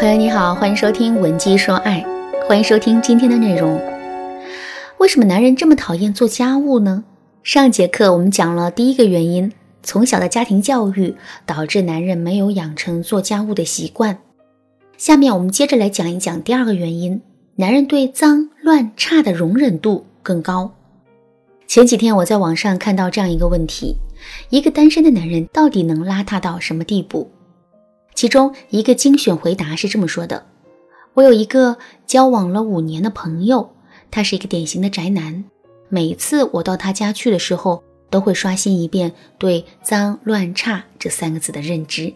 朋友你好，欢迎收听《文姬说爱》，欢迎收听今天的内容。为什么男人这么讨厌做家务呢？上节课我们讲了第一个原因，从小的家庭教育导致男人没有养成做家务的习惯。下面我们接着来讲一讲第二个原因，男人对脏乱差的容忍度更高。前几天我在网上看到这样一个问题：一个单身的男人到底能邋遢到什么地步？其中一个精选回答是这么说的：“我有一个交往了五年的朋友，他是一个典型的宅男。每次我到他家去的时候，都会刷新一遍对‘脏乱差’这三个字的认知。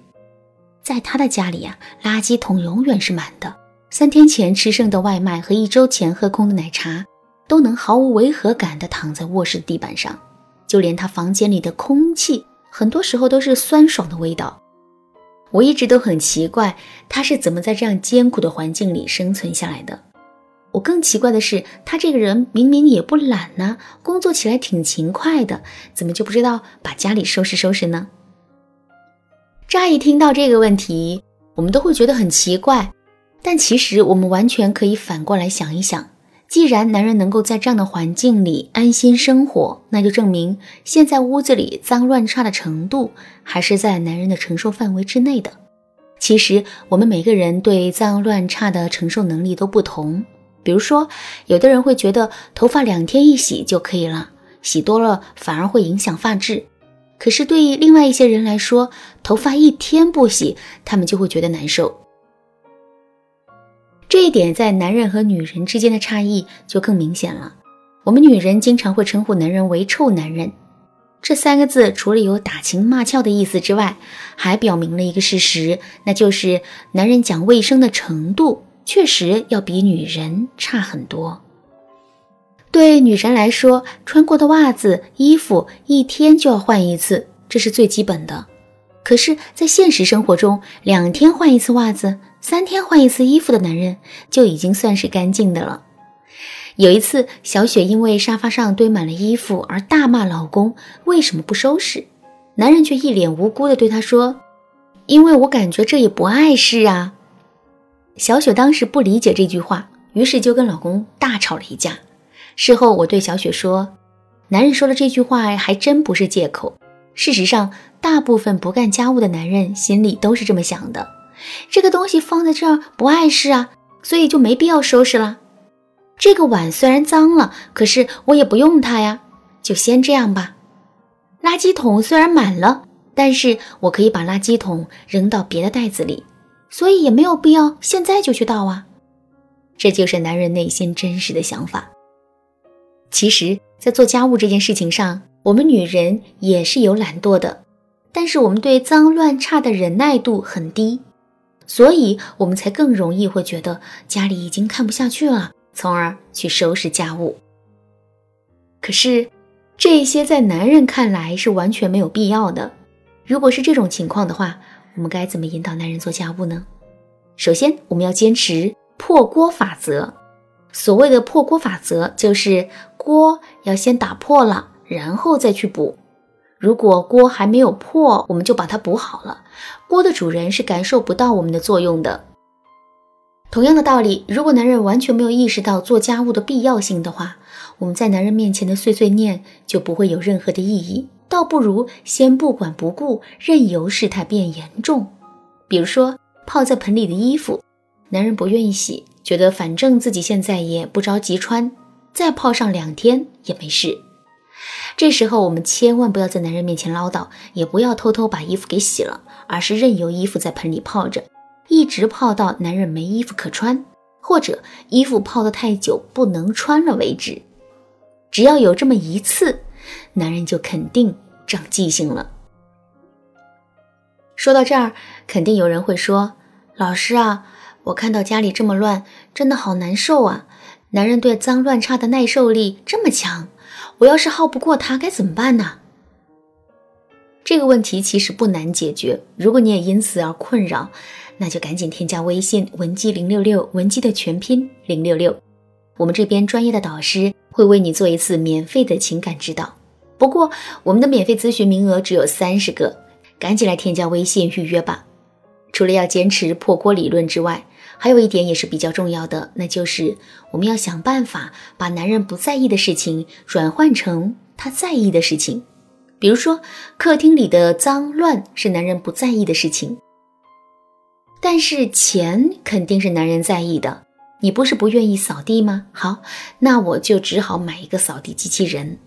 在他的家里呀，垃圾桶永远是满的，三天前吃剩的外卖和一周前喝空的奶茶，都能毫无违和感地躺在卧室地板上。就连他房间里的空气，很多时候都是酸爽的味道。”我一直都很奇怪，他是怎么在这样艰苦的环境里生存下来的。我更奇怪的是，他这个人明明也不懒呢，工作起来挺勤快的，怎么就不知道把家里收拾收拾呢？乍一听到这个问题，我们都会觉得很奇怪，但其实我们完全可以反过来想一想。既然男人能够在这样的环境里安心生活，那就证明现在屋子里脏乱差的程度还是在男人的承受范围之内的。其实我们每个人对脏乱差的承受能力都不同。比如说，有的人会觉得头发两天一洗就可以了，洗多了反而会影响发质。可是对于另外一些人来说，头发一天不洗，他们就会觉得难受。这一点在男人和女人之间的差异就更明显了。我们女人经常会称呼男人为“臭男人”，这三个字除了有打情骂俏的意思之外，还表明了一个事实，那就是男人讲卫生的程度确实要比女人差很多。对女人来说，穿过的袜子、衣服一天就要换一次，这是最基本的。可是，在现实生活中，两天换一次袜子。三天换一次衣服的男人就已经算是干净的了。有一次，小雪因为沙发上堆满了衣服而大骂老公为什么不收拾，男人却一脸无辜地对她说：“因为我感觉这也不碍事啊。”小雪当时不理解这句话，于是就跟老公大吵了一架。事后，我对小雪说：“男人说的这句话还真不是借口。事实上，大部分不干家务的男人心里都是这么想的。”这个东西放在这儿不碍事啊，所以就没必要收拾了。这个碗虽然脏了，可是我也不用它呀，就先这样吧。垃圾桶虽然满了，但是我可以把垃圾桶扔到别的袋子里，所以也没有必要现在就去倒啊。这就是男人内心真实的想法。其实，在做家务这件事情上，我们女人也是有懒惰的，但是我们对脏乱差的忍耐度很低。所以，我们才更容易会觉得家里已经看不下去了，从而去收拾家务。可是，这些在男人看来是完全没有必要的。如果是这种情况的话，我们该怎么引导男人做家务呢？首先，我们要坚持破锅法则。所谓的破锅法则，就是锅要先打破了，然后再去补。如果锅还没有破，我们就把它补好了。锅的主人是感受不到我们的作用的。同样的道理，如果男人完全没有意识到做家务的必要性的话，我们在男人面前的碎碎念就不会有任何的意义。倒不如先不管不顾，任由事态变严重。比如说泡在盆里的衣服，男人不愿意洗，觉得反正自己现在也不着急穿，再泡上两天也没事。这时候，我们千万不要在男人面前唠叨，也不要偷偷把衣服给洗了，而是任由衣服在盆里泡着，一直泡到男人没衣服可穿，或者衣服泡得太久不能穿了为止。只要有这么一次，男人就肯定长记性了。说到这儿，肯定有人会说：“老师啊，我看到家里这么乱，真的好难受啊！男人对脏乱差的耐受力这么强。”我要是耗不过他该怎么办呢？这个问题其实不难解决。如果你也因此而困扰，那就赶紧添加微信文姬零六六，文姬的全拼零六六。我们这边专业的导师会为你做一次免费的情感指导。不过我们的免费咨询名额只有三十个，赶紧来添加微信预约吧。除了要坚持破锅理论之外，还有一点也是比较重要的，那就是我们要想办法把男人不在意的事情转换成他在意的事情。比如说，客厅里的脏乱是男人不在意的事情，但是钱肯定是男人在意的。你不是不愿意扫地吗？好，那我就只好买一个扫地机器人。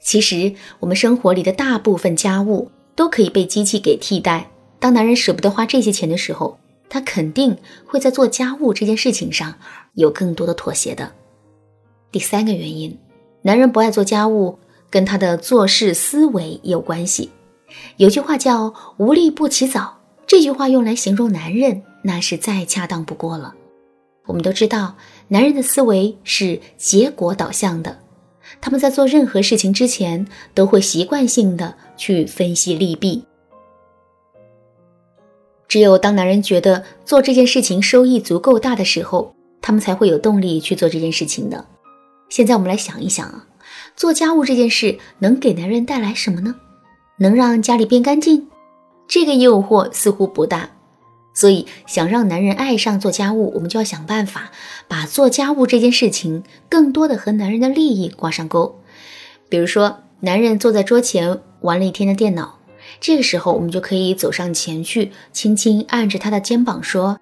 其实，我们生活里的大部分家务都可以被机器给替代。当男人舍不得花这些钱的时候，他肯定会在做家务这件事情上有更多的妥协的。第三个原因，男人不爱做家务，跟他的做事思维有关系。有句话叫“无利不起早”，这句话用来形容男人，那是再恰当不过了。我们都知道，男人的思维是结果导向的，他们在做任何事情之前，都会习惯性的去分析利弊。只有当男人觉得做这件事情收益足够大的时候，他们才会有动力去做这件事情的。现在我们来想一想啊，做家务这件事能给男人带来什么呢？能让家里变干净？这个诱惑似乎不大。所以，想让男人爱上做家务，我们就要想办法把做家务这件事情更多的和男人的利益挂上钩。比如说，男人坐在桌前玩了一天的电脑。这个时候，我们就可以走上前去，轻轻按着他的肩膀说：“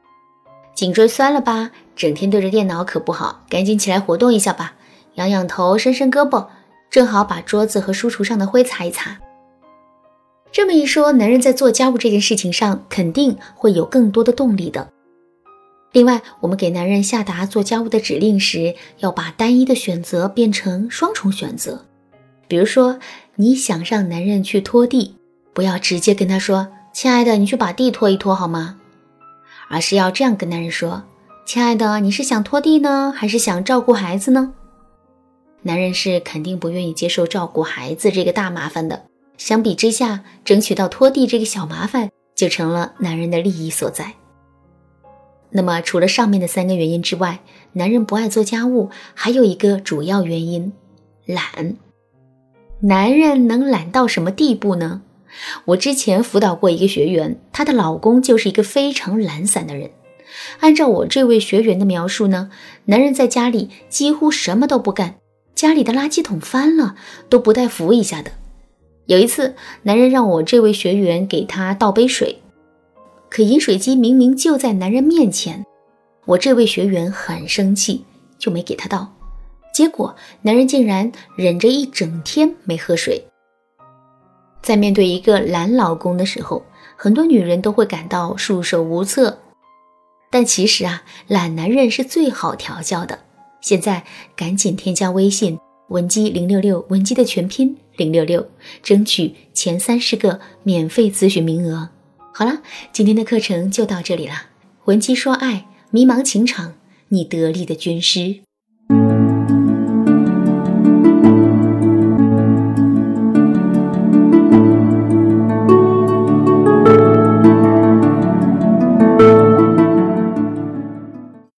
颈椎酸了吧？整天对着电脑可不好，赶紧起来活动一下吧，仰仰头，伸伸胳膊，正好把桌子和书橱上的灰擦一擦。”这么一说，男人在做家务这件事情上肯定会有更多的动力的。另外，我们给男人下达做家务的指令时，要把单一的选择变成双重选择。比如说，你想让男人去拖地。不要直接跟他说：“亲爱的，你去把地拖一拖好吗？”而是要这样跟男人说：“亲爱的，你是想拖地呢，还是想照顾孩子呢？”男人是肯定不愿意接受照顾孩子这个大麻烦的。相比之下，争取到拖地这个小麻烦就成了男人的利益所在。那么，除了上面的三个原因之外，男人不爱做家务还有一个主要原因——懒。男人能懒到什么地步呢？我之前辅导过一个学员，她的老公就是一个非常懒散的人。按照我这位学员的描述呢，男人在家里几乎什么都不干，家里的垃圾桶翻了都不带扶一下的。有一次，男人让我这位学员给他倒杯水，可饮水机明明就在男人面前，我这位学员很生气，就没给他倒。结果，男人竟然忍着一整天没喝水。在面对一个懒老公的时候，很多女人都会感到束手无策。但其实啊，懒男人是最好调教的。现在赶紧添加微信文姬零六六，文姬的全拼零六六，争取前三十个免费咨询名额。好了，今天的课程就到这里了。文姬说爱，迷茫情场，你得力的军师。